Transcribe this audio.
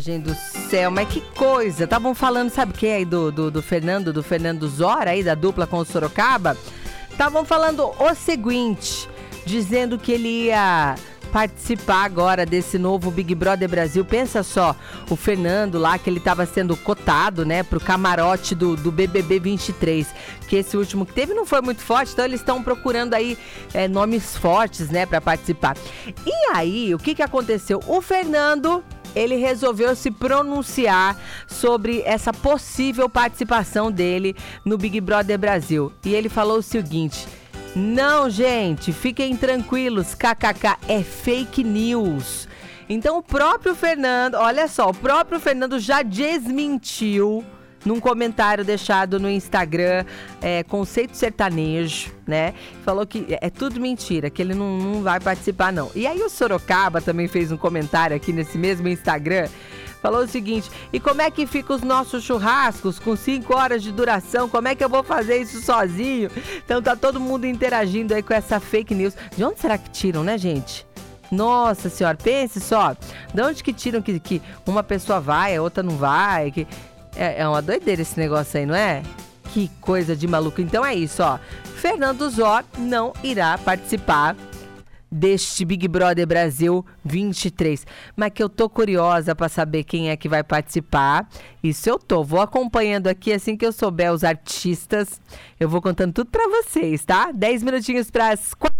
Gente do céu, mas que coisa. Estavam falando, sabe o que aí do, do, do Fernando, do Fernando Zora aí, da dupla com o Sorocaba? Estavam falando o seguinte, dizendo que ele ia participar agora desse novo Big Brother Brasil. Pensa só, o Fernando lá, que ele estava sendo cotado, né, pro camarote do, do BBB 23, que esse último que teve não foi muito forte, então eles estão procurando aí é, nomes fortes, né, para participar. E aí, o que que aconteceu? O Fernando ele resolveu se pronunciar sobre essa possível participação dele no Big Brother Brasil. E ele falou o seguinte: não, gente, fiquem tranquilos, kkk, é fake news. Então o próprio Fernando, olha só, o próprio Fernando já desmentiu num comentário deixado no Instagram, é, Conceito Sertanejo, né? Falou que é tudo mentira, que ele não, não vai participar, não. E aí o Sorocaba também fez um comentário aqui nesse mesmo Instagram falou o seguinte: e como é que fica os nossos churrascos com 5 horas de duração? Como é que eu vou fazer isso sozinho? Então tá todo mundo interagindo aí com essa fake news. De onde será que tiram, né, gente? Nossa senhora, pense só. De onde que tiram que, que uma pessoa vai, a outra não vai? Que... É, é uma doideira esse negócio aí, não é? Que coisa de maluco. Então é isso, ó. Fernando Zó não irá participar deste Big Brother Brasil 23. Mas que eu tô curiosa para saber quem é que vai participar. Isso eu tô. Vou acompanhando aqui assim que eu souber os artistas. Eu vou contando tudo para vocês, tá? 10 minutinhos para as 4